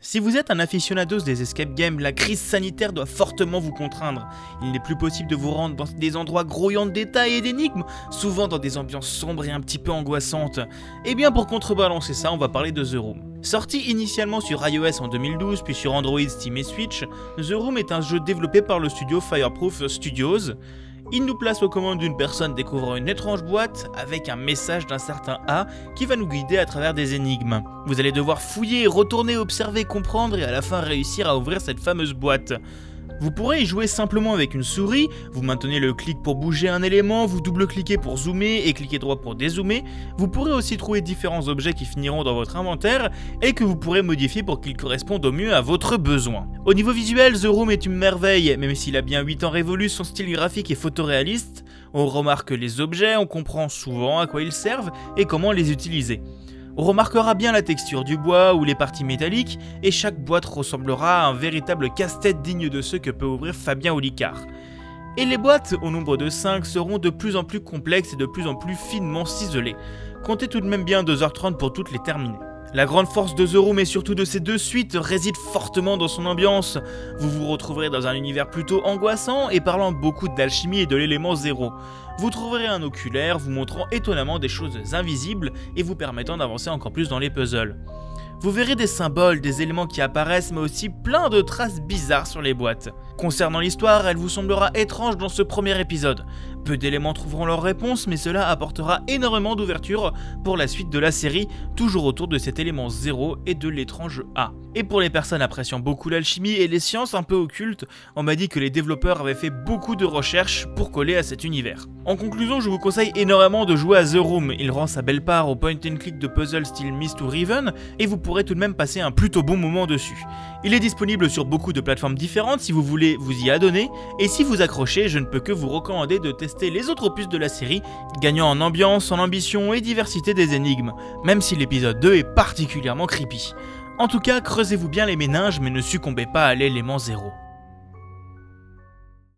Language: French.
Si vous êtes un aficionados des escape games, la crise sanitaire doit fortement vous contraindre. Il n'est plus possible de vous rendre dans des endroits grouillants de détails et d'énigmes, souvent dans des ambiances sombres et un petit peu angoissantes. Et bien pour contrebalancer ça, on va parler de The Room. Sorti initialement sur iOS en 2012, puis sur Android, Steam et Switch, The Room est un jeu développé par le studio Fireproof Studios. Il nous place aux commandes d'une personne découvrant une étrange boîte avec un message d'un certain A qui va nous guider à travers des énigmes. Vous allez devoir fouiller, retourner, observer, comprendre et à la fin réussir à ouvrir cette fameuse boîte. Vous pourrez y jouer simplement avec une souris, vous maintenez le clic pour bouger un élément, vous double-cliquez pour zoomer et cliquez droit pour dézoomer. Vous pourrez aussi trouver différents objets qui finiront dans votre inventaire et que vous pourrez modifier pour qu'ils correspondent au mieux à votre besoin. Au niveau visuel, The Room est une merveille, même s'il a bien 8 ans révolu, son style graphique est photoréaliste. On remarque les objets, on comprend souvent à quoi ils servent et comment les utiliser. On remarquera bien la texture du bois ou les parties métalliques, et chaque boîte ressemblera à un véritable casse-tête digne de ceux que peut ouvrir Fabien Olicard. Et les boîtes, au nombre de 5, seront de plus en plus complexes et de plus en plus finement ciselées. Comptez tout de même bien 2h30 pour toutes les terminer. La grande force de The Room et surtout de ces deux suites réside fortement dans son ambiance. Vous vous retrouverez dans un univers plutôt angoissant et parlant beaucoup d'alchimie et de l'élément zéro. Vous trouverez un oculaire vous montrant étonnamment des choses invisibles et vous permettant d'avancer encore plus dans les puzzles. Vous verrez des symboles, des éléments qui apparaissent, mais aussi plein de traces bizarres sur les boîtes. Concernant l'histoire, elle vous semblera étrange dans ce premier épisode. Peu d'éléments trouveront leur réponse, mais cela apportera énormément d'ouverture pour la suite de la série, toujours autour de cet élément 0 et de l'étrange A. Et pour les personnes appréciant beaucoup l'alchimie et les sciences un peu occultes, on m'a dit que les développeurs avaient fait beaucoup de recherches pour coller à cet univers. En conclusion, je vous conseille énormément de jouer à The Room, il rend sa belle part au point and click de puzzle style Mist ou Riven, et vous pourrez tout de même passer un plutôt bon moment dessus. Il est disponible sur beaucoup de plateformes différentes si vous voulez vous y adonner, et si vous accrochez, je ne peux que vous recommander de tester les autres opus de la série, gagnant en ambiance, en ambition et diversité des énigmes, même si l'épisode 2 est particulièrement creepy. En tout cas, creusez-vous bien les méninges mais ne succombez pas à l'élément zéro.